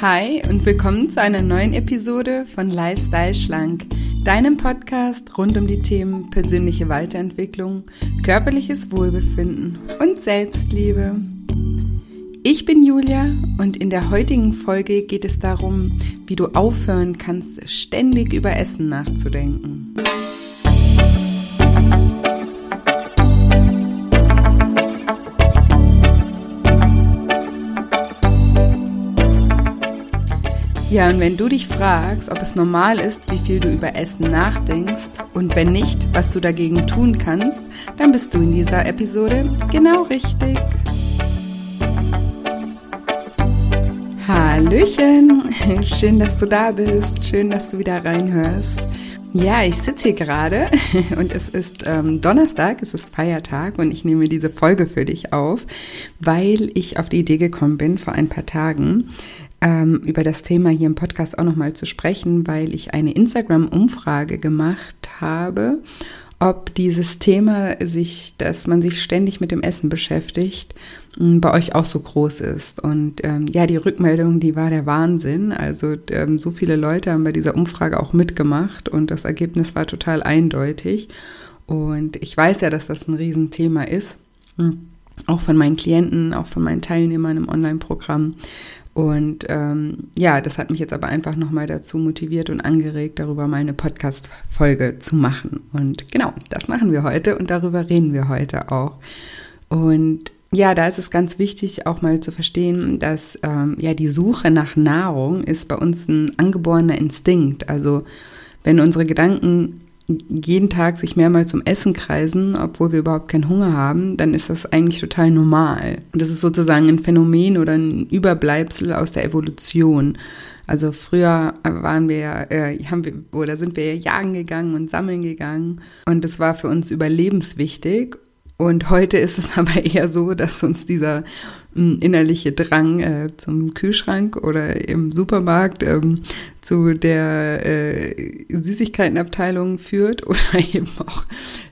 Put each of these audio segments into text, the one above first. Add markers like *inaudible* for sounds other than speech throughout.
Hi und willkommen zu einer neuen Episode von Lifestyle Schlank, deinem Podcast rund um die Themen persönliche Weiterentwicklung, körperliches Wohlbefinden und Selbstliebe. Ich bin Julia und in der heutigen Folge geht es darum, wie du aufhören kannst, ständig über Essen nachzudenken. Ja, und wenn du dich fragst, ob es normal ist, wie viel du über Essen nachdenkst und wenn nicht, was du dagegen tun kannst, dann bist du in dieser Episode genau richtig. Hallöchen, *laughs* schön, dass du da bist, schön, dass du wieder reinhörst. Ja, ich sitze hier gerade *laughs* und es ist ähm, Donnerstag, es ist Feiertag und ich nehme diese Folge für dich auf, weil ich auf die Idee gekommen bin vor ein paar Tagen, ähm, über das Thema hier im Podcast auch nochmal zu sprechen, weil ich eine Instagram-Umfrage gemacht habe, ob dieses Thema sich, dass man sich ständig mit dem Essen beschäftigt, bei euch auch so groß ist. Und ähm, ja, die Rückmeldung, die war der Wahnsinn. Also ähm, so viele Leute haben bei dieser Umfrage auch mitgemacht und das Ergebnis war total eindeutig. Und ich weiß ja, dass das ein Riesenthema ist. Auch von meinen Klienten, auch von meinen Teilnehmern im Online-Programm. Und ähm, ja, das hat mich jetzt aber einfach nochmal dazu motiviert und angeregt, darüber mal eine Podcast-Folge zu machen. Und genau, das machen wir heute und darüber reden wir heute auch. Und ja, da ist es ganz wichtig, auch mal zu verstehen, dass ähm, ja die Suche nach Nahrung ist bei uns ein angeborener Instinkt. Also wenn unsere Gedanken jeden Tag sich mehrmals zum Essen kreisen, obwohl wir überhaupt keinen Hunger haben, dann ist das eigentlich total normal. Das ist sozusagen ein Phänomen oder ein Überbleibsel aus der Evolution. Also früher waren wir, äh, haben wir oder sind wir jagen gegangen und sammeln gegangen und das war für uns überlebenswichtig. Und heute ist es *laughs* aber eher so, dass uns dieser hm, innerliche Drang äh, zum Kühlschrank oder im Supermarkt ähm, zu der äh, Süßigkeitenabteilung führt *laughs* oder eben auch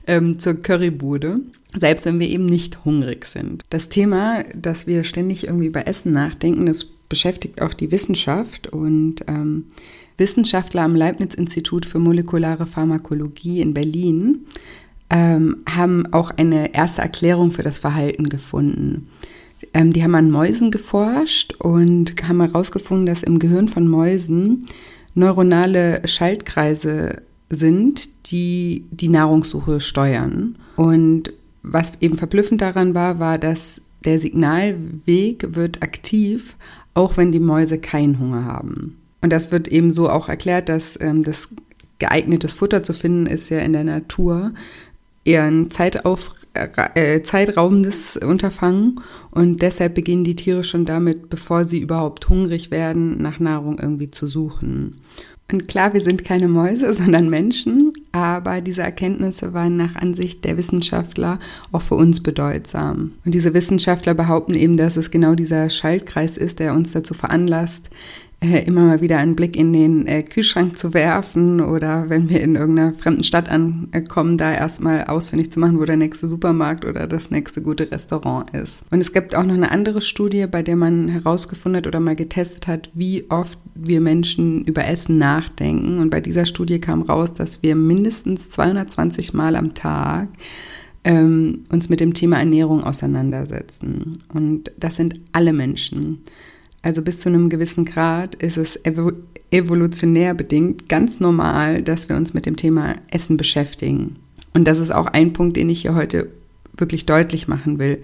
ähm, zur Currybude, selbst wenn wir eben nicht hungrig sind. Das Thema, dass wir ständig irgendwie bei Essen nachdenken, das beschäftigt auch die Wissenschaft und ähm, Wissenschaftler am Leibniz-Institut für molekulare Pharmakologie in Berlin ähm, haben auch eine erste Erklärung für das Verhalten gefunden. Ähm, die haben an Mäusen geforscht und haben herausgefunden, dass im Gehirn von Mäusen neuronale Schaltkreise sind, die die Nahrungssuche steuern. Und was eben verblüffend daran war, war, dass der Signalweg wird aktiv, auch wenn die Mäuse keinen Hunger haben. Und das wird eben so auch erklärt, dass ähm, das geeignetes Futter zu finden ist ja in der Natur eher ein Zeitauf äh, zeitraubendes Unterfangen und deshalb beginnen die Tiere schon damit, bevor sie überhaupt hungrig werden, nach Nahrung irgendwie zu suchen. Und klar, wir sind keine Mäuse, *laughs* sondern Menschen, aber diese Erkenntnisse waren nach Ansicht der Wissenschaftler auch für uns bedeutsam. Und diese Wissenschaftler behaupten eben, dass es genau dieser Schaltkreis ist, der uns dazu veranlasst, immer mal wieder einen Blick in den äh, Kühlschrank zu werfen oder wenn wir in irgendeiner fremden Stadt ankommen, da erstmal ausfindig zu machen, wo der nächste Supermarkt oder das nächste gute Restaurant ist. Und es gibt auch noch eine andere Studie, bei der man herausgefunden hat oder mal getestet hat, wie oft wir Menschen über Essen nachdenken. Und bei dieser Studie kam raus, dass wir mindestens 220 Mal am Tag ähm, uns mit dem Thema Ernährung auseinandersetzen. Und das sind alle Menschen. Also bis zu einem gewissen Grad ist es evolutionär bedingt ganz normal, dass wir uns mit dem Thema Essen beschäftigen. Und das ist auch ein Punkt, den ich hier heute wirklich deutlich machen will.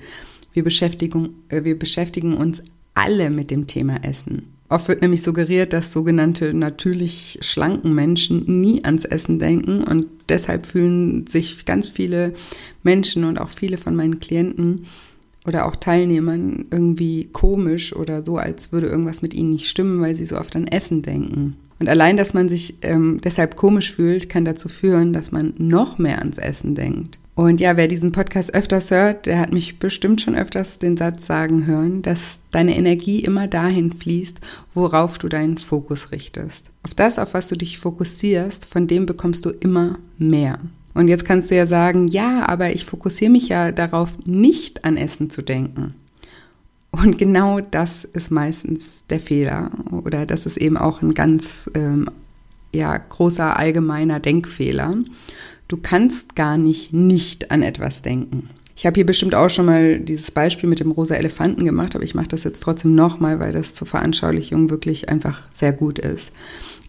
Wir beschäftigen, äh, wir beschäftigen uns alle mit dem Thema Essen. Oft wird nämlich suggeriert, dass sogenannte natürlich schlanken Menschen nie ans Essen denken und deshalb fühlen sich ganz viele Menschen und auch viele von meinen Klienten oder auch Teilnehmern irgendwie komisch oder so, als würde irgendwas mit ihnen nicht stimmen, weil sie so oft an Essen denken. Und allein, dass man sich ähm, deshalb komisch fühlt, kann dazu führen, dass man noch mehr ans Essen denkt. Und ja, wer diesen Podcast öfters hört, der hat mich bestimmt schon öfters den Satz sagen hören, dass deine Energie immer dahin fließt, worauf du deinen Fokus richtest. Auf das, auf was du dich fokussierst, von dem bekommst du immer mehr. Und jetzt kannst du ja sagen, ja, aber ich fokussiere mich ja darauf, nicht an Essen zu denken. Und genau das ist meistens der Fehler oder das ist eben auch ein ganz ähm, ja, großer allgemeiner Denkfehler. Du kannst gar nicht nicht an etwas denken. Ich habe hier bestimmt auch schon mal dieses Beispiel mit dem rosa Elefanten gemacht, aber ich mache das jetzt trotzdem nochmal, weil das zur Veranschaulichung wirklich einfach sehr gut ist.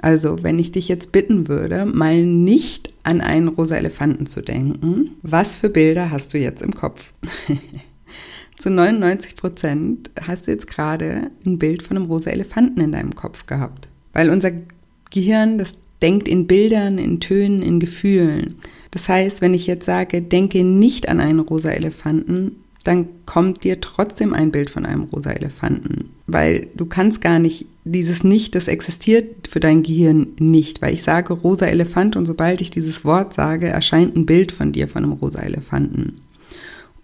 Also, wenn ich dich jetzt bitten würde, mal nicht an einen rosa Elefanten zu denken, was für Bilder hast du jetzt im Kopf? *laughs* Zu 99 Prozent hast du jetzt gerade ein Bild von einem rosa Elefanten in deinem Kopf gehabt. Weil unser Gehirn, das denkt in Bildern, in Tönen, in Gefühlen. Das heißt, wenn ich jetzt sage, denke nicht an einen rosa Elefanten, dann kommt dir trotzdem ein Bild von einem rosa Elefanten. Weil du kannst gar nicht, dieses Nicht, das existiert für dein Gehirn nicht. Weil ich sage rosa Elefant und sobald ich dieses Wort sage, erscheint ein Bild von dir von einem rosa Elefanten.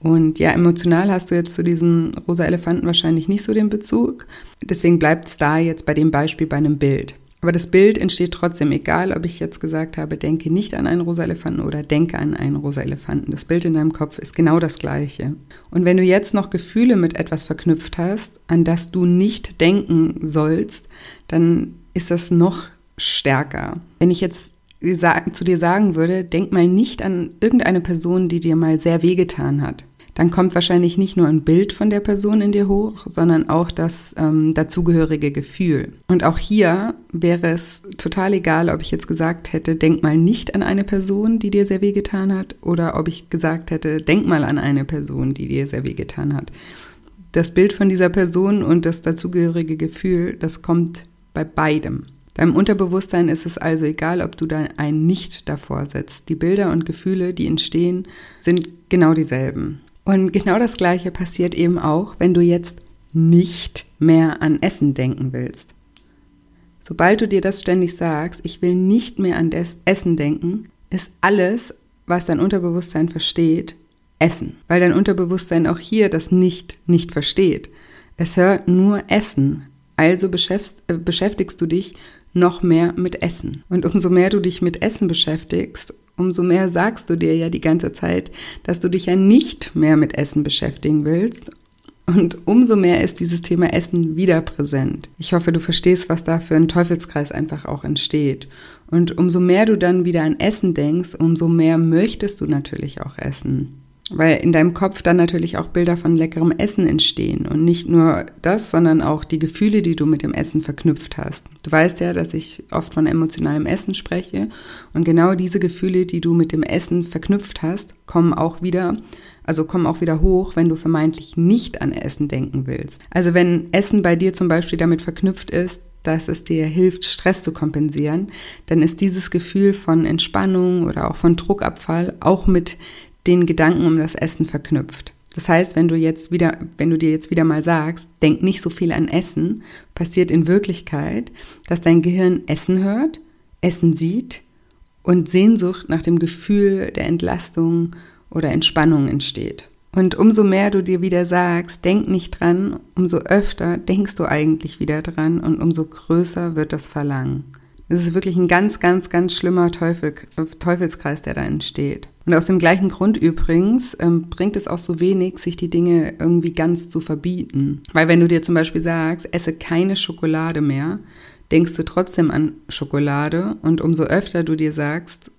Und ja, emotional hast du jetzt zu diesem rosa Elefanten wahrscheinlich nicht so den Bezug. Deswegen bleibt es da jetzt bei dem Beispiel bei einem Bild. Aber das Bild entsteht trotzdem, egal ob ich jetzt gesagt habe, denke nicht an einen rosa Elefanten oder denke an einen rosa Elefanten. Das Bild in deinem Kopf ist genau das gleiche. Und wenn du jetzt noch Gefühle mit etwas verknüpft hast, an das du nicht denken sollst, dann ist das noch stärker. Wenn ich jetzt zu dir sagen würde, denk mal nicht an irgendeine Person, die dir mal sehr wehgetan hat dann kommt wahrscheinlich nicht nur ein Bild von der Person in dir hoch, sondern auch das ähm, dazugehörige Gefühl. Und auch hier wäre es total egal, ob ich jetzt gesagt hätte, denk mal nicht an eine Person, die dir sehr weh getan hat, oder ob ich gesagt hätte, denk mal an eine Person, die dir sehr weh getan hat. Das Bild von dieser Person und das dazugehörige Gefühl, das kommt bei beidem. Deinem Unterbewusstsein ist es also egal, ob du da ein Nicht davor setzt. Die Bilder und Gefühle, die entstehen, sind genau dieselben. Und genau das Gleiche passiert eben auch, wenn du jetzt nicht mehr an Essen denken willst. Sobald du dir das ständig sagst, ich will nicht mehr an das Essen denken, ist alles, was dein Unterbewusstsein versteht, Essen. Weil dein Unterbewusstsein auch hier das Nicht nicht versteht. Es hört nur Essen. Also äh, beschäftigst du dich noch mehr mit Essen. Und umso mehr du dich mit Essen beschäftigst, umso mehr sagst du dir ja die ganze Zeit, dass du dich ja nicht mehr mit Essen beschäftigen willst. Und umso mehr ist dieses Thema Essen wieder präsent. Ich hoffe, du verstehst, was da für ein Teufelskreis einfach auch entsteht. Und umso mehr du dann wieder an Essen denkst, umso mehr möchtest du natürlich auch essen weil in deinem Kopf dann natürlich auch Bilder von leckerem Essen entstehen. Und nicht nur das, sondern auch die Gefühle, die du mit dem Essen verknüpft hast. Du weißt ja, dass ich oft von emotionalem Essen spreche. Und genau diese Gefühle, die du mit dem Essen verknüpft hast, kommen auch wieder, also kommen auch wieder hoch, wenn du vermeintlich nicht an Essen denken willst. Also wenn Essen bei dir zum Beispiel damit verknüpft ist, dass es dir hilft, Stress zu kompensieren, dann ist dieses Gefühl von Entspannung oder auch von Druckabfall auch mit den Gedanken um das Essen verknüpft. Das heißt, wenn du jetzt wieder, wenn du dir jetzt wieder mal sagst, denk nicht so viel an Essen, passiert in Wirklichkeit, dass dein Gehirn Essen hört, Essen sieht und Sehnsucht nach dem Gefühl der Entlastung oder Entspannung entsteht. Und umso mehr du dir wieder sagst, denk nicht dran, umso öfter denkst du eigentlich wieder dran und umso größer wird das Verlangen. Es ist wirklich ein ganz, ganz, ganz schlimmer Teufel, Teufelskreis, der da entsteht. Und aus dem gleichen Grund übrigens ähm, bringt es auch so wenig, sich die Dinge irgendwie ganz zu verbieten. Weil wenn du dir zum Beispiel sagst, esse keine Schokolade mehr, denkst du trotzdem an Schokolade und umso öfter du dir sagst,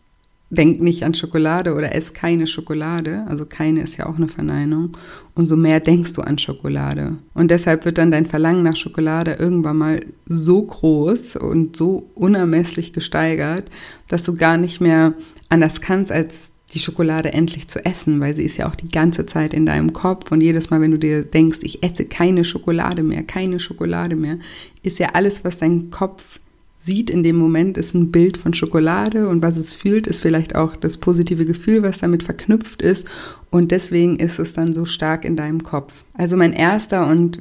denk nicht an Schokolade oder ess keine Schokolade, also keine ist ja auch eine Verneinung, umso mehr denkst du an Schokolade. Und deshalb wird dann dein Verlangen nach Schokolade irgendwann mal so groß und so unermesslich gesteigert, dass du gar nicht mehr anders kannst, als die Schokolade endlich zu essen, weil sie ist ja auch die ganze Zeit in deinem Kopf. Und jedes Mal, wenn du dir denkst, ich esse keine Schokolade mehr, keine Schokolade mehr, ist ja alles, was dein Kopf sieht in dem Moment, ist ein Bild von Schokolade. Und was es fühlt, ist vielleicht auch das positive Gefühl, was damit verknüpft ist. Und deswegen ist es dann so stark in deinem Kopf. Also mein erster und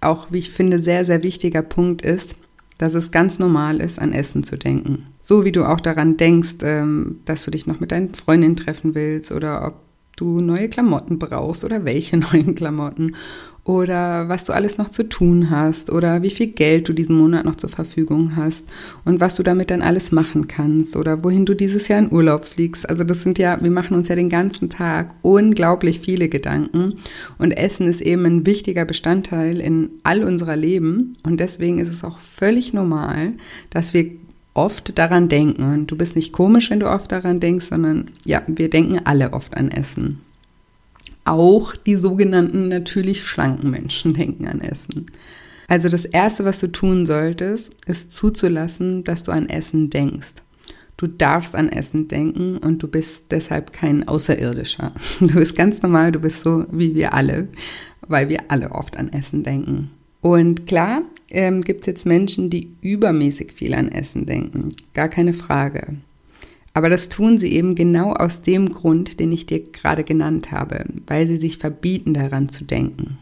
auch, wie ich finde, sehr, sehr wichtiger Punkt ist, dass es ganz normal ist, an Essen zu denken. So wie du auch daran denkst, ähm, dass du dich noch mit deinen Freundinnen treffen willst oder ob du neue Klamotten brauchst oder welche *laughs* neuen Klamotten oder was du alles noch zu tun hast oder wie viel Geld du diesen Monat noch zur Verfügung hast und was du damit dann alles machen kannst oder wohin du dieses Jahr in Urlaub fliegst. Also das sind ja, wir machen uns ja den ganzen Tag unglaublich viele Gedanken und Essen ist eben ein wichtiger Bestandteil in all unserer Leben und deswegen ist es auch völlig normal, dass wir oft daran denken. Und du bist nicht komisch, wenn du oft daran denkst, sondern ja, wir denken alle oft an Essen. Auch die sogenannten natürlich schlanken Menschen denken an Essen. Also das Erste, was du tun solltest, ist zuzulassen, dass du an Essen denkst. Du darfst an Essen denken und du bist deshalb kein Außerirdischer. Du bist ganz normal, du bist so wie wir alle, weil wir alle oft an Essen denken. Und klar ähm, gibt es jetzt Menschen, die übermäßig viel an Essen denken, gar keine Frage. Aber das tun sie eben genau aus dem Grund, den ich dir gerade genannt habe, weil sie sich verbieten daran zu denken.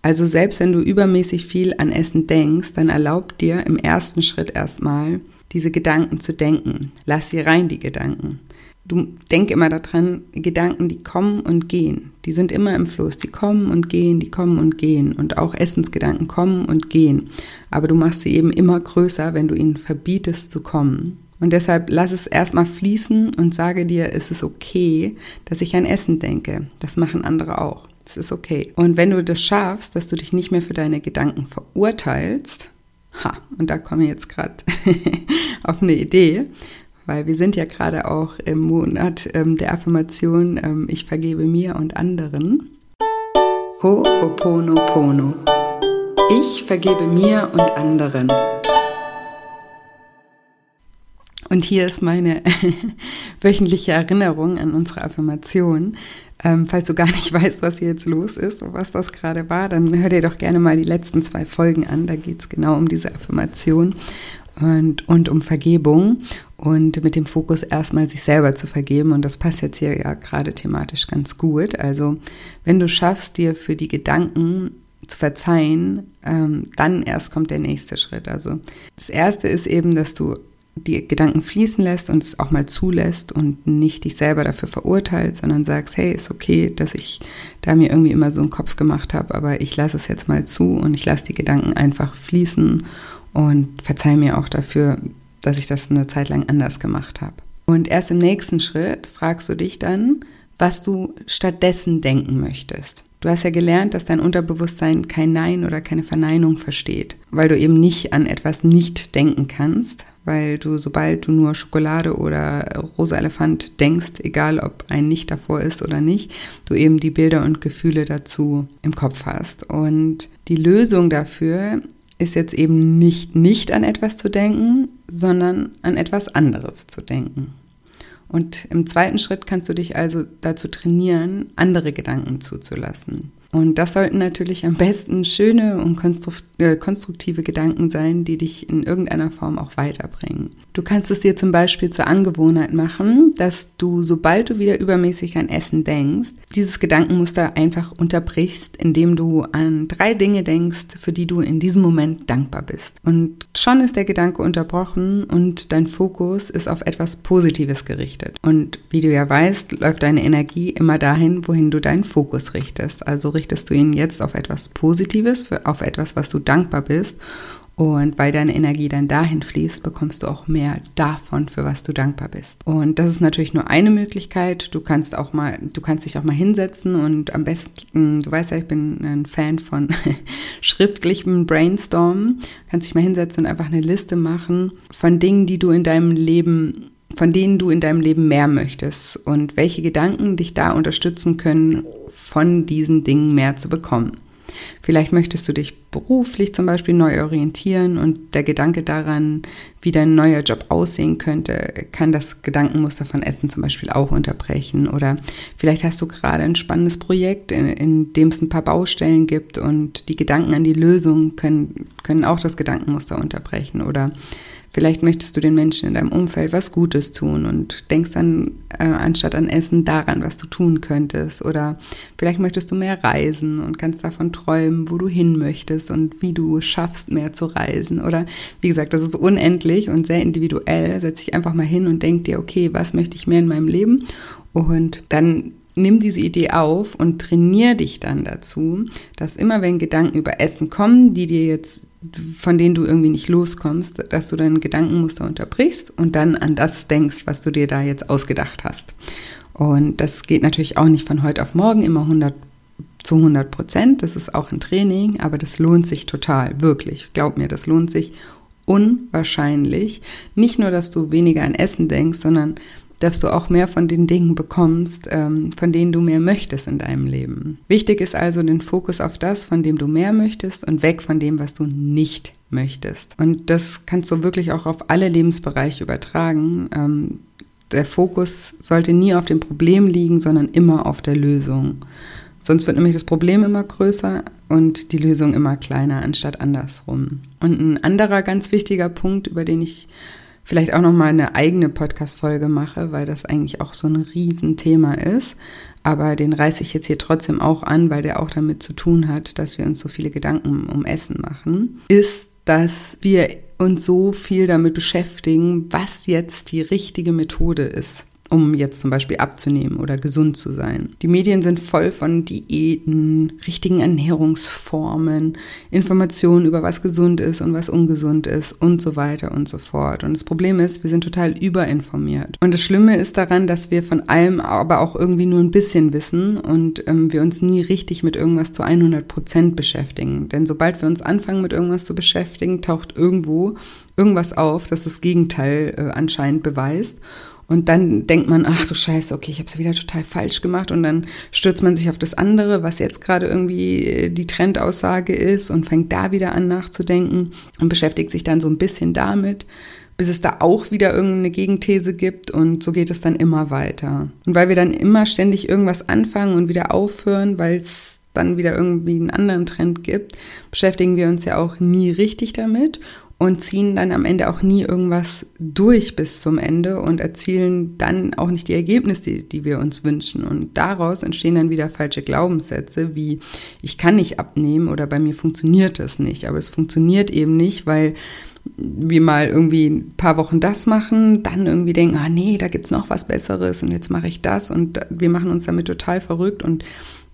Also selbst wenn du übermäßig viel an Essen denkst, dann erlaub dir im ersten Schritt erstmal, diese Gedanken zu denken. Lass sie rein, die Gedanken. Du denk immer daran, Gedanken, die kommen und gehen. Die sind immer im Fluss. Die kommen und gehen, die kommen und gehen. Und auch Essensgedanken kommen und gehen. Aber du machst sie eben immer größer, wenn du ihnen verbietest zu kommen. Und deshalb lass es erstmal fließen und sage dir, es ist okay, dass ich an Essen denke. Das machen andere auch. Es ist okay. Und wenn du das schaffst, dass du dich nicht mehr für deine Gedanken verurteilst, ha, und da komme ich jetzt gerade *laughs* auf eine Idee, weil wir sind ja gerade auch im Monat ähm, der Affirmation, ähm, ich vergebe mir und anderen. Ho'oponopono. Ich vergebe mir und anderen. Und hier ist meine *laughs* wöchentliche Erinnerung an unsere Affirmation. Ähm, falls du gar nicht *laughs* weißt, was hier jetzt los ist und was das gerade war, dann hör dir doch gerne mal die letzten zwei Folgen an. Da geht es genau um diese Affirmation und, und um Vergebung und mit dem Fokus erstmal sich selber zu vergeben. Und das passt jetzt hier ja gerade thematisch ganz gut. Also wenn du schaffst, dir für die Gedanken zu verzeihen, ähm, dann erst kommt der nächste Schritt. Also das erste ist eben, dass du die Gedanken fließen lässt und es auch mal zulässt und nicht dich selber dafür verurteilt, sondern sagst, hey, ist okay, dass ich da mir irgendwie immer so einen Kopf gemacht habe, aber ich lasse es jetzt mal zu und ich lasse die Gedanken einfach fließen und verzeih mir auch dafür, dass ich das eine Zeit lang anders gemacht habe. Und erst im nächsten Schritt fragst du dich dann, was du stattdessen denken möchtest. Du hast ja gelernt, dass dein Unterbewusstsein kein Nein oder keine Verneinung versteht, weil du eben nicht an etwas nicht denken kannst, weil du, sobald du nur Schokolade oder rosa Elefant denkst, egal ob ein Nicht davor ist oder nicht, du eben die Bilder und Gefühle dazu im Kopf hast. Und die Lösung dafür ist jetzt eben nicht nicht an etwas zu denken, sondern an etwas anderes zu denken. Und im zweiten Schritt kannst du dich also dazu trainieren, andere Gedanken zuzulassen. Und das sollten natürlich am besten schöne und äh, konstruktive Gedanken sein, die dich in irgendeiner Form auch weiterbringen. Du kannst es dir zum Beispiel zur Angewohnheit machen, dass du, sobald du wieder übermäßig an Essen denkst, dieses Gedankenmuster einfach unterbrichst, indem du an drei Dinge denkst, für die du in diesem Moment dankbar bist. Und schon ist der Gedanke unterbrochen und dein Fokus ist auf etwas Positives gerichtet. Und wie du ja weißt, läuft deine Energie immer dahin, wohin du deinen Fokus richtest. Also richtest du ihn jetzt auf etwas Positives, für, auf etwas, was du dankbar bist. Und weil deine Energie dann dahin fließt, bekommst du auch mehr davon, für was du dankbar bist. Und das ist natürlich nur eine Möglichkeit. Du kannst auch mal, du kannst dich auch mal hinsetzen und am besten, du weißt ja, ich bin ein Fan von *laughs* schriftlichem Brainstormen, kannst dich mal hinsetzen und einfach eine Liste machen von Dingen, die du in deinem Leben von denen du in deinem Leben mehr möchtest und welche Gedanken dich da unterstützen können, von diesen Dingen mehr zu bekommen. Vielleicht möchtest du dich beruflich zum Beispiel neu orientieren und der Gedanke daran, wie dein neuer Job aussehen könnte, kann das Gedankenmuster von Essen zum Beispiel auch unterbrechen. Oder vielleicht hast du gerade ein spannendes Projekt, in, in dem es ein paar Baustellen gibt und die Gedanken an die Lösung können, können auch das Gedankenmuster unterbrechen. Oder Vielleicht möchtest du den Menschen in deinem Umfeld was Gutes tun und denkst dann äh, anstatt an Essen daran, was du tun könntest. Oder vielleicht möchtest du mehr reisen und kannst davon träumen, wo du hin möchtest und wie du schaffst, mehr zu reisen. Oder wie gesagt, das ist unendlich und sehr individuell. Setz dich einfach mal hin und denk dir, okay, was möchte ich mehr in meinem Leben? Und dann nimm diese Idee auf und trainier dich dann dazu, dass immer wenn Gedanken über Essen kommen, die dir jetzt von denen du irgendwie nicht loskommst, dass du dein Gedankenmuster unterbrichst und dann an das denkst, was du dir da jetzt ausgedacht hast. Und das geht natürlich auch nicht von heute auf morgen immer 100 zu 100 Prozent. Das ist auch ein Training, aber das lohnt sich total, wirklich. Glaub mir, das lohnt sich unwahrscheinlich. Nicht nur, dass du weniger an Essen denkst, sondern dass du auch mehr von den Dingen bekommst, ähm, von denen du mehr möchtest in deinem Leben. Wichtig ist also den Fokus auf das, von dem du mehr möchtest und weg von dem, was du nicht möchtest. Und das kannst du wirklich auch auf alle Lebensbereiche übertragen. Ähm, der Fokus sollte nie auf dem Problem liegen, sondern immer auf der Lösung. Sonst wird nämlich das Problem immer größer und die Lösung immer kleiner, anstatt andersrum. Und ein anderer ganz wichtiger Punkt, über den ich vielleicht auch noch mal eine eigene Podcast-Folge mache, weil das eigentlich auch so ein Riesenthema ist. Aber den reiße ich jetzt hier trotzdem auch an, weil der auch damit zu tun hat, dass wir uns so viele Gedanken um Essen machen, ist, dass wir uns so viel damit beschäftigen, was jetzt die richtige Methode ist um jetzt zum Beispiel abzunehmen oder gesund zu sein. Die Medien sind voll von Diäten, richtigen Ernährungsformen, Informationen über was gesund ist und was ungesund ist und so weiter und so fort. Und das Problem ist, wir sind total überinformiert. Und das Schlimme ist daran, dass wir von allem aber auch irgendwie nur ein bisschen wissen und ähm, wir uns nie richtig mit irgendwas zu 100 Prozent beschäftigen. Denn sobald wir uns anfangen, mit irgendwas zu beschäftigen, taucht irgendwo irgendwas auf, das das Gegenteil äh, anscheinend beweist. Und dann denkt man, ach du Scheiße, okay, ich habe es wieder total falsch gemacht. Und dann stürzt man sich auf das andere, was jetzt gerade irgendwie äh, die Trendaussage ist und fängt da wieder an nachzudenken und beschäftigt sich dann so ein bisschen damit, bis es da auch wieder irgendeine Gegenthese gibt. Und so geht es dann immer weiter. Und weil wir dann immer ständig irgendwas anfangen und wieder aufhören, weil es dann wieder irgendwie einen anderen Trend gibt, beschäftigen wir uns ja auch nie richtig damit und ziehen dann am Ende auch nie irgendwas durch bis zum Ende und erzielen dann auch nicht die Ergebnisse, die, wir uns wünschen. Und daraus entstehen dann wieder falsche Glaubenssätze wie ich kann nicht abnehmen oder bei mir funktioniert das nicht. Aber es funktioniert eben nicht, weil wir mal irgendwie ein paar Wochen das machen, dann irgendwie denken, ah nee, da gibt's noch was Besseres und jetzt mache ich das und wir machen uns damit total verrückt und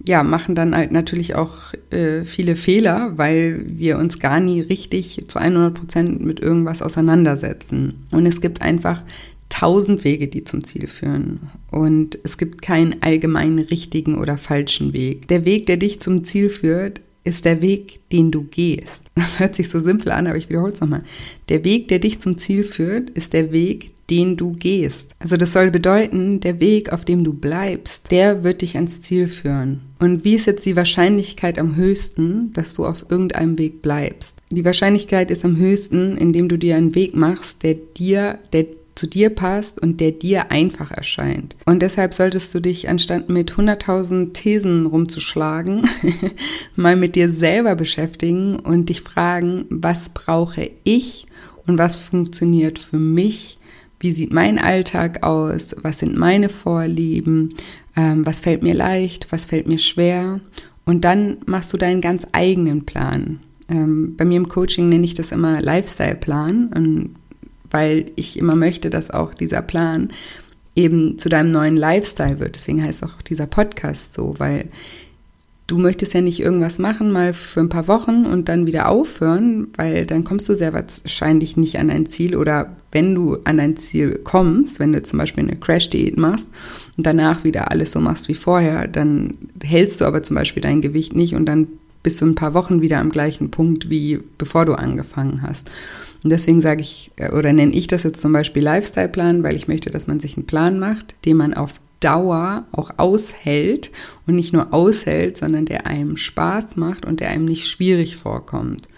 ja, machen dann halt natürlich auch äh, viele Fehler, weil wir uns gar nie richtig zu 100 Prozent mit irgendwas auseinandersetzen. Und es gibt einfach tausend Wege, die zum Ziel führen. Und es gibt keinen allgemeinen richtigen oder falschen Weg. Der Weg, der dich zum Ziel führt, ist der Weg, den du gehst. *laughs* Das hört sich so simpel an, aber ich wiederhole es nochmal. Der Weg, der dich zum Ziel führt, ist der Weg, den du gehst. Also das soll bedeuten, der Weg, auf dem du bleibst, der wird dich ans Ziel führen. Und wie ist jetzt die Wahrscheinlichkeit am höchsten, dass du auf irgendeinem Weg bleibst? Die Wahrscheinlichkeit ist am höchsten, indem du dir einen Weg machst, der dir, der zu dir passt und der dir einfach erscheint. Und deshalb solltest du dich, anstatt mit 100.000 Thesen rumzuschlagen, *laughs* mal mit dir selber beschäftigen und dich fragen, was brauche ich und was funktioniert für mich wie sieht mein Alltag aus, was sind meine Vorlieben, ähm, was fällt mir leicht, was fällt mir schwer. Und dann machst du deinen ganz eigenen Plan. Ähm, bei mir im Coaching nenne ich das immer Lifestyle-Plan, weil ich immer möchte, dass auch dieser Plan eben zu deinem neuen Lifestyle wird. Deswegen heißt auch dieser Podcast so, weil du möchtest ja nicht irgendwas machen, mal für ein paar Wochen und dann wieder aufhören, weil dann kommst du sehr wahrscheinlich nicht an dein Ziel oder wenn du an dein Ziel kommst, wenn du zum Beispiel eine Crash-Diät machst und danach wieder alles so machst wie vorher, dann hältst du aber zum Beispiel dein Gewicht nicht und dann bist du ein paar Wochen wieder am gleichen Punkt, wie bevor du angefangen hast. Und deswegen sage ich äh, oder nenne ich das jetzt zum Beispiel Lifestyle-Plan, weil ich möchte, dass man sich einen Plan macht, den man auf Dauer auch aushält und nicht nur aushält, sondern der einem Spaß macht und der einem nicht schwierig vorkommt.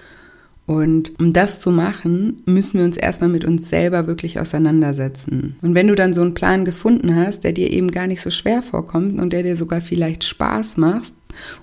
Und um das zu machen, müssen wir uns erstmal mit uns selber wirklich auseinandersetzen. Und wenn du dann so einen Plan gefunden hast, der dir eben gar nicht so schwer vorkommt und der dir sogar vielleicht Spaß macht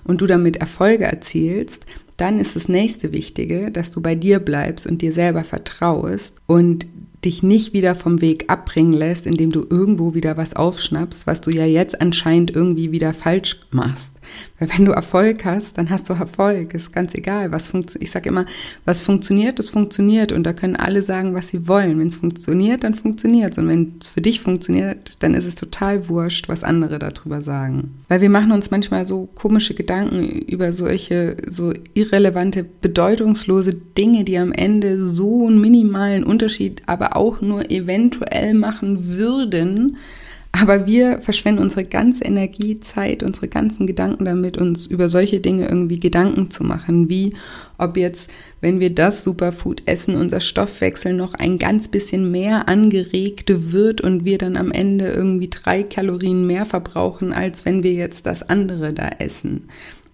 und du damit Erfolge erzielst, dann ist das nächste Wichtige, dass du bei dir bleibst und dir selber vertraust und dich nicht wieder vom Weg abbringen lässt, indem du irgendwo wieder was aufschnappst, was du ja jetzt anscheinend irgendwie wieder falsch machst. Weil wenn du Erfolg hast, dann hast du Erfolg. Ist ganz egal, was funktioniert. Ich sage immer, was funktioniert, das funktioniert. Und da können alle sagen, was sie wollen. Wenn es funktioniert, dann funktioniert es. Und wenn es für dich funktioniert, dann ist es total wurscht, was andere darüber sagen. Weil wir machen uns manchmal so komische Gedanken über solche so irrelevante, bedeutungslose Dinge, die am Ende so einen minimalen Unterschied, aber auch nur eventuell machen würden aber wir verschwenden unsere ganze Energie, Zeit, unsere ganzen Gedanken damit, uns über solche Dinge irgendwie Gedanken zu machen, wie ob jetzt, wenn wir das Superfood essen, unser Stoffwechsel noch ein ganz bisschen mehr angeregt wird und wir dann am Ende irgendwie drei Kalorien mehr verbrauchen, als wenn wir jetzt das andere da essen.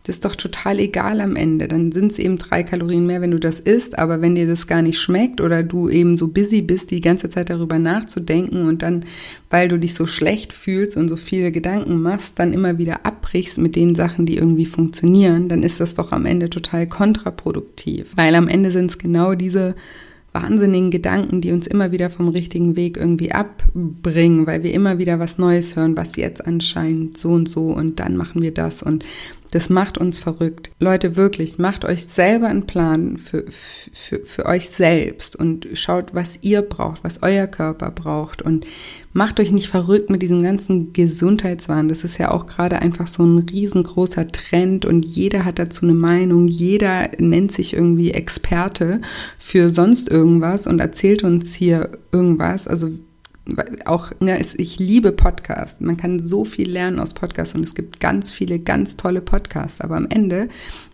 Das ist doch total egal am Ende. Dann sind es eben drei Kalorien mehr, wenn du das isst. Aber wenn dir das gar nicht schmeckt oder du eben so busy bist, die ganze Zeit darüber nachzudenken und dann, weil du dich so schlecht fühlst und so viele Gedanken machst, dann immer wieder abbrichst mit den Sachen, die irgendwie funktionieren, dann ist das doch am Ende total kontraproduktiv. Weil am Ende sind es genau diese wahnsinnigen Gedanken, die uns immer wieder vom richtigen Weg irgendwie abbringen, weil wir immer wieder was Neues hören, was jetzt anscheinend so und so und dann machen wir das und das macht uns verrückt. Leute, wirklich, macht euch selber einen Plan für, für, für euch selbst und schaut, was ihr braucht, was euer Körper braucht und macht euch nicht verrückt mit diesem ganzen Gesundheitswahn. Das ist ja auch gerade einfach so ein riesengroßer Trend und jeder hat dazu eine Meinung. Jeder nennt sich irgendwie Experte für sonst irgendwas und erzählt uns hier irgendwas. Also auch, ne, ich liebe Podcasts. Man kann so viel lernen aus Podcasts und es gibt ganz viele ganz tolle Podcasts. Aber am Ende,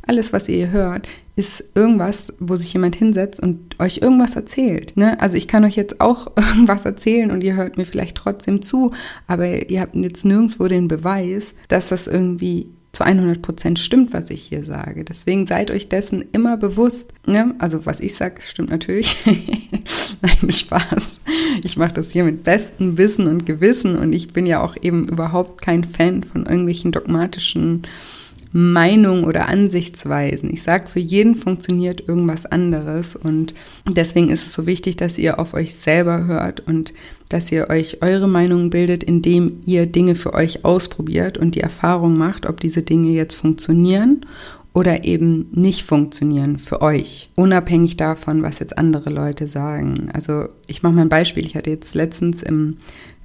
alles, was ihr hört, ist irgendwas, wo sich jemand hinsetzt und euch irgendwas erzählt. Ne? Also ich kann euch jetzt auch *laughs* irgendwas erzählen und ihr hört mir vielleicht trotzdem zu, aber ihr habt jetzt nirgendwo den Beweis, dass das irgendwie zu 100 Prozent stimmt, was ich hier sage. Deswegen seid euch dessen immer bewusst. Ne? Also was ich sage, stimmt natürlich. *laughs* Nein, Spaß. Ich mache das hier mit bestem Wissen und Gewissen und ich bin ja auch eben überhaupt kein Fan von irgendwelchen dogmatischen Meinungen oder Ansichtsweisen. Ich sage, für jeden funktioniert irgendwas anderes und deswegen ist es so wichtig, dass ihr auf euch selber hört und dass ihr euch eure Meinung bildet, indem ihr Dinge für euch ausprobiert und die Erfahrung macht, ob diese Dinge jetzt funktionieren oder eben nicht funktionieren für euch, unabhängig davon, was jetzt andere Leute sagen. Also ich mache mal ein Beispiel. Ich hatte jetzt letztens im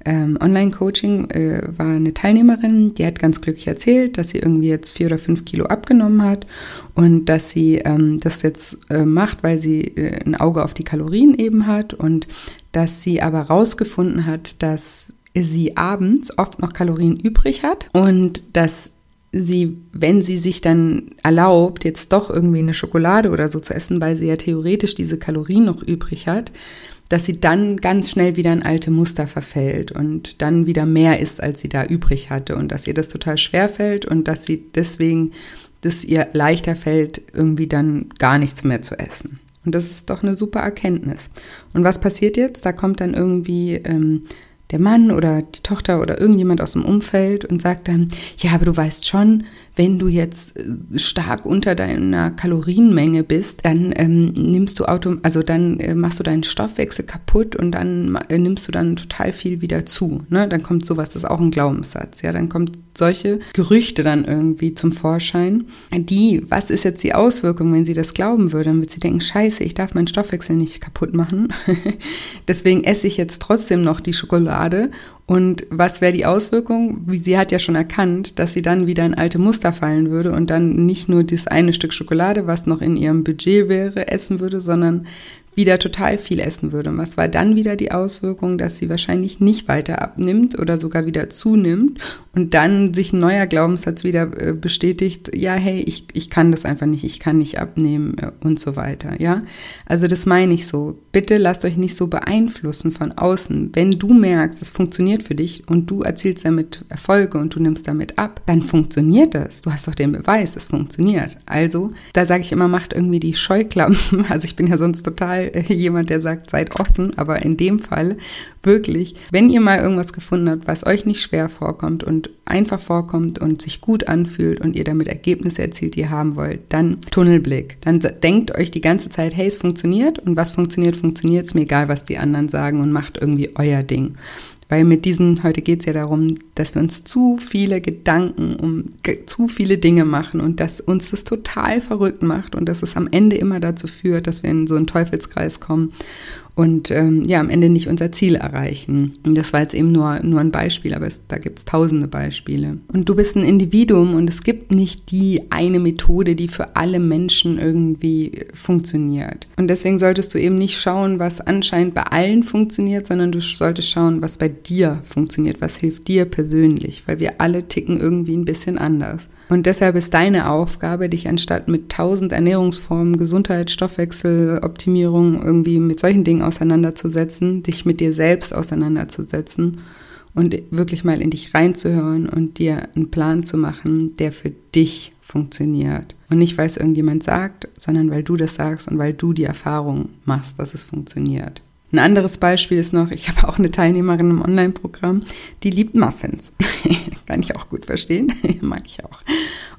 ähm, Online-Coaching äh, war eine Teilnehmerin, die hat ganz glücklich erzählt, dass sie irgendwie jetzt vier oder fünf Kilo abgenommen hat und dass sie ähm, das jetzt äh, macht, weil sie äh, ein Auge auf die Kalorien eben hat und dass sie aber rausgefunden hat, dass sie abends oft noch Kalorien übrig hat und dass sie, wenn sie sich dann erlaubt, jetzt doch irgendwie eine Schokolade oder so zu essen, weil sie ja theoretisch diese Kalorien noch übrig hat, dass sie dann ganz schnell wieder in alte Muster verfällt und dann wieder mehr isst, als sie da übrig hatte und dass ihr das total schwer fällt und dass sie deswegen, dass ihr leichter fällt, irgendwie dann gar nichts mehr zu essen. Und das ist doch eine super Erkenntnis. Und was passiert jetzt? Da kommt dann irgendwie ähm, der Mann oder die Tochter oder irgendjemand aus dem Umfeld und sagt dann, ja, aber du weißt schon, wenn du jetzt äh, stark unter deiner Kalorienmenge bist, dann ähm, nimmst du Auto, also dann äh, machst du deinen Stoffwechsel kaputt und dann äh, nimmst du dann total viel wieder zu. Ne? Dann kommt sowas, das ist auch ein Glaubenssatz. Ja, dann kommt solche Gerüchte dann irgendwie zum Vorschein. Die, was ist jetzt die Auswirkung, wenn sie das glauben würde? Dann wird sie denken, scheiße, ich darf meinen Stoffwechsel nicht kaputt machen. *laughs* Deswegen esse ich jetzt trotzdem noch die Schokolade und was wäre die Auswirkung? Sie hat ja schon erkannt, dass sie dann wieder in alte Muster fallen würde und dann nicht nur das eine Stück Schokolade, was noch in ihrem Budget wäre, essen würde, sondern wieder total viel essen würde. Und was war dann wieder die Auswirkung, dass sie wahrscheinlich nicht weiter abnimmt oder sogar wieder zunimmt und dann sich ein neuer Glaubenssatz wieder äh, bestätigt, ja, hey, ich, ich kann das einfach nicht, ich kann nicht abnehmen äh, und so weiter, ja. Also das meine ich so. Bitte lasst euch nicht so beeinflussen von außen. Wenn du merkst, es funktioniert für dich und du erzielst damit Erfolge und du nimmst damit ab, dann funktioniert das. Du hast doch den Beweis, es funktioniert. Also, da sage ich immer, macht irgendwie die Scheuklappen. *laughs* Also ich bin ja sonst total *laughs* jemand, der sagt, seid offen, aber in dem Fall wirklich, wenn ihr mal irgendwas gefunden habt, was euch nicht schwer vorkommt und einfach vorkommt und sich gut anfühlt und ihr damit Ergebnisse erzielt, die ihr haben wollt, dann Tunnelblick. Dann denkt euch die ganze Zeit, hey, es funktioniert und was funktioniert, funktioniert, es mir egal, was die anderen sagen und macht irgendwie euer Ding. Weil mit diesen, heute geht es ja darum, dass wir uns zu viele Gedanken um zu viele Dinge machen und dass uns das total verrückt macht und dass es am Ende immer dazu führt, dass wir in so einen Teufelskreis kommen und ähm, ja, am Ende nicht unser Ziel erreichen. Und das war jetzt eben nur, nur ein Beispiel, aber es, da gibt es tausende Beispiele. Und du bist ein Individuum und es gibt nicht die eine Methode, die für alle Menschen irgendwie funktioniert. Und deswegen solltest du eben nicht schauen, was anscheinend bei allen funktioniert, sondern du solltest schauen, was bei dir funktioniert, was hilft dir persönlich, weil wir alle ticken irgendwie ein bisschen anders. Und deshalb ist deine Aufgabe, dich anstatt mit tausend Ernährungsformen, Gesundheit, Stoffwechsel, Optimierung irgendwie mit solchen Dingen auseinanderzusetzen, dich mit dir selbst auseinanderzusetzen und wirklich mal in dich reinzuhören und dir einen Plan zu machen, der für dich funktioniert. Und nicht, weil es irgendjemand sagt, sondern weil du das sagst und weil du die Erfahrung machst, dass es funktioniert. Ein anderes Beispiel ist noch, ich habe auch eine Teilnehmerin im Online-Programm, die liebt Muffins. *laughs* Kann ich auch gut verstehen, *laughs* mag ich auch.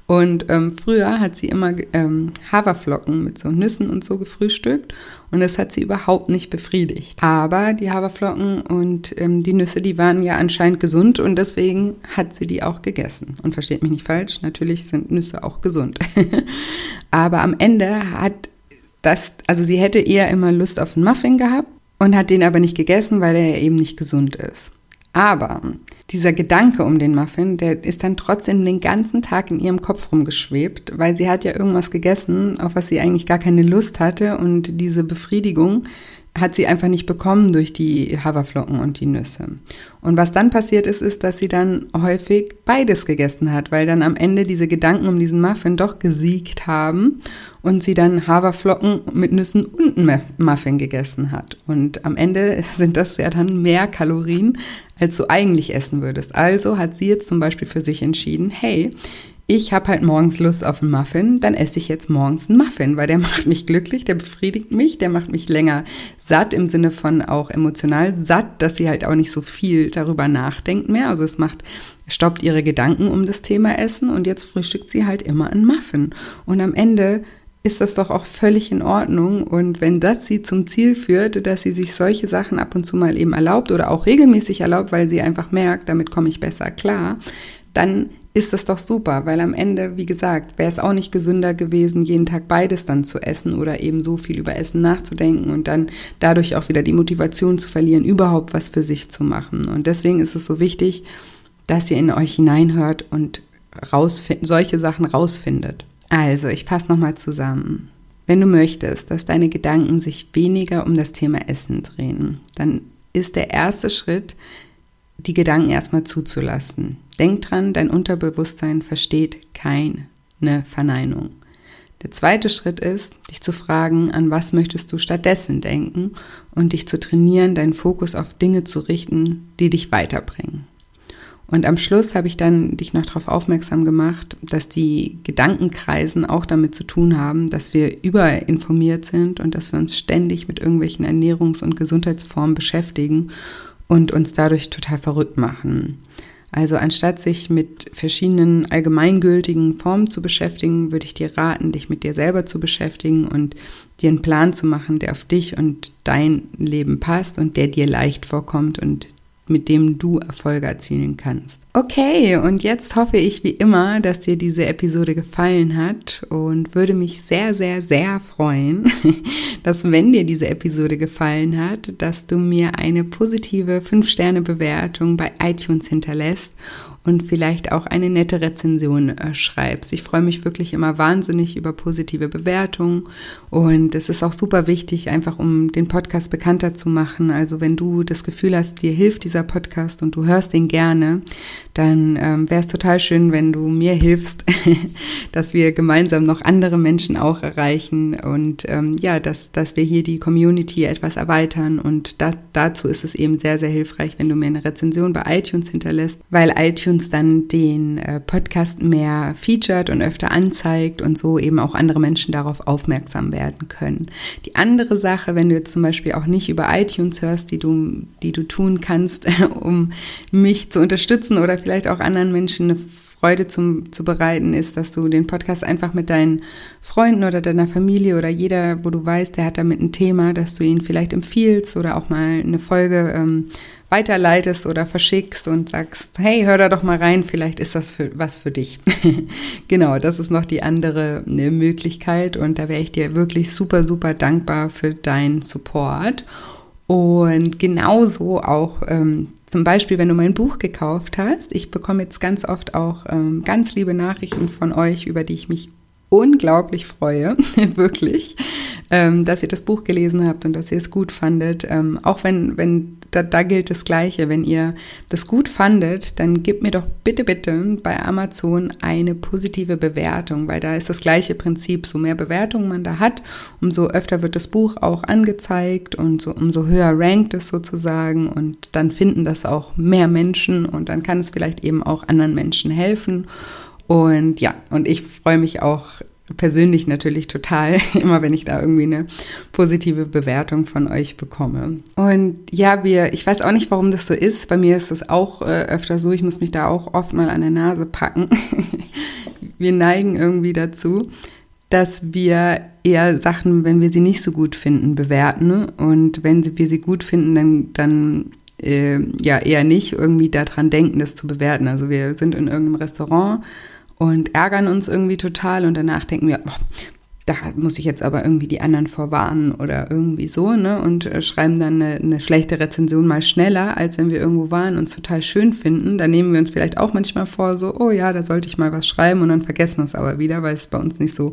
Und ähm, früher hat sie immer ähm, Haferflocken mit so Nüssen und so gefrühstückt und das hat sie überhaupt nicht befriedigt. Aber die Haferflocken und ähm, die Nüsse, die waren ja anscheinend gesund und deswegen hat sie die auch gegessen. Und versteht mich nicht falsch, natürlich sind Nüsse auch gesund. *laughs* Aber am Ende hat das, also sie hätte eher immer Lust auf einen Muffin gehabt und hat den aber nicht gegessen, weil er eben nicht gesund ist. Aber dieser Gedanke um den Muffin, der ist dann trotzdem den ganzen Tag in ihrem Kopf rumgeschwebt, weil sie hat ja irgendwas gegessen, auf was sie eigentlich gar keine Lust hatte und diese Befriedigung hat sie einfach nicht bekommen durch die Haferflocken und die Nüsse. Und was dann passiert ist, ist, dass sie dann häufig beides gegessen hat, weil dann am Ende diese Gedanken um diesen Muffin doch gesiegt haben und sie dann Haferflocken mit Nüssen und Muffin gegessen hat. Und am Ende *laughs* sind das ja dann mehr Kalorien, als du eigentlich essen würdest. Also hat sie jetzt zum Beispiel für sich entschieden, hey, ich habe halt morgens Lust auf einen Muffin, dann esse ich jetzt morgens einen Muffin, weil der *laughs* macht mich glücklich, der befriedigt mich, der macht mich länger satt im Sinne von auch emotional satt, dass sie halt auch nicht so viel darüber nachdenkt mehr. Also es macht, stoppt ihre Gedanken um das Thema Essen und jetzt frühstückt sie halt immer einen Muffin. Und am Ende ist das doch auch völlig in Ordnung. Und wenn das sie zum Ziel führt, dass sie sich solche Sachen ab und zu mal eben erlaubt oder auch regelmäßig erlaubt, weil sie einfach merkt, damit komme ich besser klar, dann ist das doch super, weil am Ende, wie gesagt, wäre es auch nicht gesünder gewesen, jeden Tag beides dann zu essen oder eben so viel über Essen nachzudenken und dann dadurch auch wieder die Motivation zu verlieren, überhaupt was für sich zu machen. Und deswegen ist es so wichtig, dass ihr in euch hineinhört und solche Sachen rausfindet. Also, ich fasse nochmal zusammen. Wenn du möchtest, dass deine Gedanken sich weniger um das Thema Essen drehen, dann ist der erste Schritt, die Gedanken erstmal zuzulassen. Denk dran, dein Unterbewusstsein versteht keine Verneinung. Der zweite Schritt ist, dich zu fragen, an was möchtest du stattdessen denken und dich zu trainieren, deinen Fokus auf Dinge zu richten, die dich weiterbringen. Und am Schluss habe ich dann dich noch darauf aufmerksam gemacht, dass die Gedankenkreisen auch damit zu tun haben, dass wir überinformiert sind und dass wir uns ständig mit irgendwelchen Ernährungs- und Gesundheitsformen beschäftigen und uns dadurch total verrückt machen. Also anstatt sich mit verschiedenen allgemeingültigen Formen zu beschäftigen, würde ich dir raten, dich mit dir selber zu beschäftigen und dir einen Plan zu machen, der auf dich und dein Leben passt und der dir leicht vorkommt und mit dem du Erfolge erzielen kannst. Okay, und jetzt hoffe ich wie immer, dass dir diese Episode gefallen hat und würde mich sehr, sehr, sehr freuen, *laughs* dass wenn dir diese Episode gefallen hat, dass du mir eine positive 5-Sterne-Bewertung bei iTunes hinterlässt und vielleicht auch eine nette Rezension äh, schreibst. Ich freue mich wirklich immer wahnsinnig über positive Bewertungen und es ist auch super wichtig, einfach um den Podcast bekannter zu machen. Also wenn du das Gefühl hast, dir hilft dieser Podcast und du hörst ihn gerne, dann ähm, wäre es total schön, wenn du mir hilfst, *laughs* dass wir gemeinsam noch andere Menschen auch erreichen und ähm, ja, dass, dass wir hier die Community etwas erweitern und da, dazu ist es eben sehr, sehr hilfreich, wenn du mir eine Rezension bei iTunes hinterlässt, weil iTunes dann den äh, Podcast mehr featured und öfter anzeigt und so eben auch andere Menschen darauf aufmerksam werden können. Die andere Sache, wenn du jetzt zum Beispiel auch nicht über iTunes hörst, die du, die du tun kannst, *laughs* um mich zu unterstützen oder vielleicht auch anderen Menschen eine Freude zum, zu bereiten, ist, dass du den Podcast einfach mit deinen Freunden oder deiner Familie oder jeder, wo du weißt, der hat damit ein Thema, dass du ihn vielleicht empfiehlst oder auch mal eine Folge ähm, weiterleitest oder verschickst und sagst, hey, hör da doch mal rein, vielleicht ist das für, was für dich. *laughs* genau, das ist noch die andere ne, Möglichkeit und da wäre ich dir wirklich super, super dankbar für deinen Support. Und genauso auch ähm, zum Beispiel, wenn du mein Buch gekauft hast. Ich bekomme jetzt ganz oft auch ähm, ganz liebe Nachrichten von euch, über die ich mich unglaublich freue, *laughs* wirklich, ähm, dass ihr das Buch gelesen habt und dass ihr es gut fandet. Ähm, auch wenn, wenn da, da gilt das Gleiche, wenn ihr das gut fandet, dann gebt mir doch bitte, bitte bei Amazon eine positive Bewertung, weil da ist das gleiche Prinzip. So mehr Bewertungen man da hat, umso öfter wird das Buch auch angezeigt und so, umso höher rankt es sozusagen und dann finden das auch mehr Menschen und dann kann es vielleicht eben auch anderen Menschen helfen. Und ja, und ich freue mich auch persönlich natürlich total, *laughs* immer wenn ich da irgendwie eine positive Bewertung von euch bekomme. Und ja, wir, ich weiß auch nicht, warum das so ist. Bei mir ist es auch äh, öfter so, ich muss mich da auch oft mal an der Nase packen. *laughs* wir neigen irgendwie dazu, dass wir eher Sachen, wenn wir sie nicht so gut finden, bewerten. Und wenn wir sie gut finden, dann, dann äh, ja eher nicht irgendwie daran denken, das zu bewerten. Also wir sind in irgendeinem Restaurant und ärgern uns irgendwie total und danach denken wir, boah, da muss ich jetzt aber irgendwie die anderen vorwarnen oder irgendwie so, ne? Und äh, schreiben dann eine, eine, schlechte Rezension mal schneller, als wenn wir irgendwo waren und es total schön finden. Da nehmen wir uns vielleicht auch manchmal vor, so, oh ja, da sollte ich mal was schreiben und dann vergessen wir es aber wieder, weil es bei uns nicht so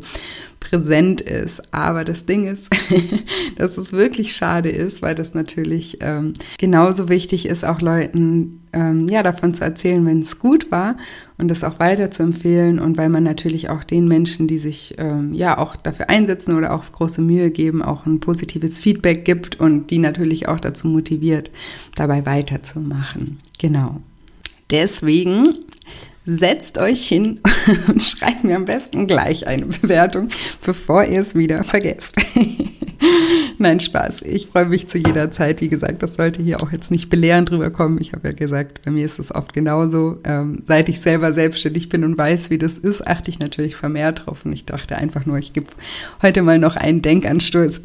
präsent ist. Aber das Ding ist, *laughs* dass es wirklich schade ist, weil das natürlich ähm, genauso wichtig ist, auch Leuten ähm, ja davon zu erzählen, wenn es gut war und das auch weiter zu empfehlen und weil man natürlich auch den Menschen, die sich ähm, ja auch dafür einsetzen oder auch große Mühe geben, auch ein positives Feedback gibt und die natürlich auch dazu motiviert, dabei weiterzumachen. Genau. Deswegen Setzt euch hin *laughs* und schreibt mir am besten gleich eine Bewertung, bevor ihr es wieder vergesst. *laughs* Nein, Spaß. Ich freue mich zu jeder Zeit. Wie gesagt, das sollte hier auch jetzt nicht belehrend drüber kommen. Ich habe ja gesagt, bei mir ist es oft genauso. Ähm, seit ich selber selbstständig bin und weiß, wie das ist, achte ich natürlich vermehrt drauf. Und ich dachte einfach nur, ich gebe heute mal noch einen Denkanstoß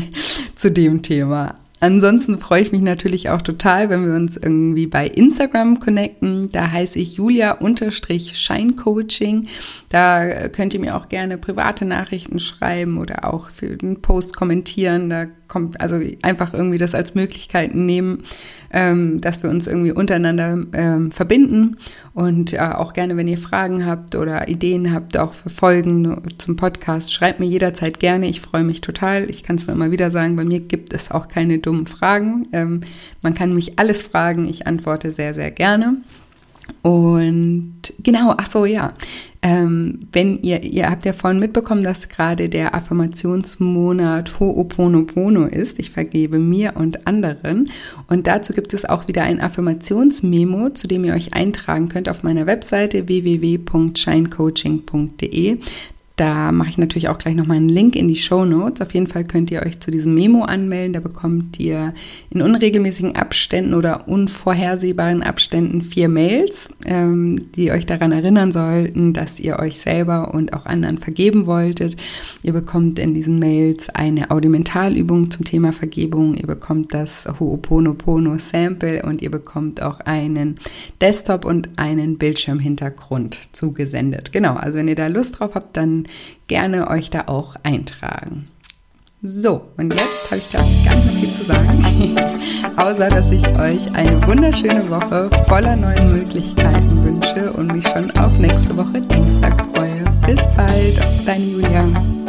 *laughs* zu dem Thema. Ansonsten freue ich mich natürlich auch total, wenn wir uns irgendwie bei Instagram connecten. Da heiße ich Julia-Scheincoaching. Da könnt ihr mir auch gerne private Nachrichten schreiben oder auch für den Post kommentieren. Da kommt also einfach irgendwie das als Möglichkeiten nehmen, ähm, dass wir uns irgendwie untereinander ähm, verbinden und äh, auch gerne, wenn ihr Fragen habt oder Ideen habt, auch für Folgen zum Podcast, schreibt mir jederzeit gerne. Ich freue mich total. Ich kann es nur immer wieder sagen, bei mir gibt es auch keine dummen Fragen. Ähm, man kann mich alles fragen. Ich antworte sehr, sehr gerne. Und genau, ach so, ja. Ähm, wenn ihr, ihr habt ja vorhin mitbekommen, dass gerade der Affirmationsmonat Ho'oponopono ist. Ich vergebe mir und anderen. Und dazu gibt es auch wieder ein Affirmationsmemo, zu dem ihr euch eintragen könnt auf meiner Webseite www.shinecoaching.de. Da mache ich natürlich auch gleich nochmal einen Link in die Show Notes. Auf jeden Fall könnt ihr euch zu diesem Memo anmelden. Da bekommt ihr in unregelmäßigen Abständen oder unvorhersehbaren Abständen vier Mails, ähm, die euch daran erinnern sollten, dass ihr euch selber und auch anderen vergeben wolltet. Ihr bekommt in diesen Mails eine Audimentalübung zum Thema Vergebung. Ihr bekommt das Ho'oponopono Sample und ihr bekommt auch einen Desktop und einen Bildschirmhintergrund zugesendet. Genau, also wenn ihr da Lust drauf habt, dann gerne euch da auch eintragen. So, und jetzt habe ich, glaube ich, gar nicht mehr viel zu sagen, *laughs* außer dass ich euch eine wunderschöne Woche voller neuen Möglichkeiten wünsche und mich schon auf nächste Woche Dienstag freue. Bis bald, deine Julia.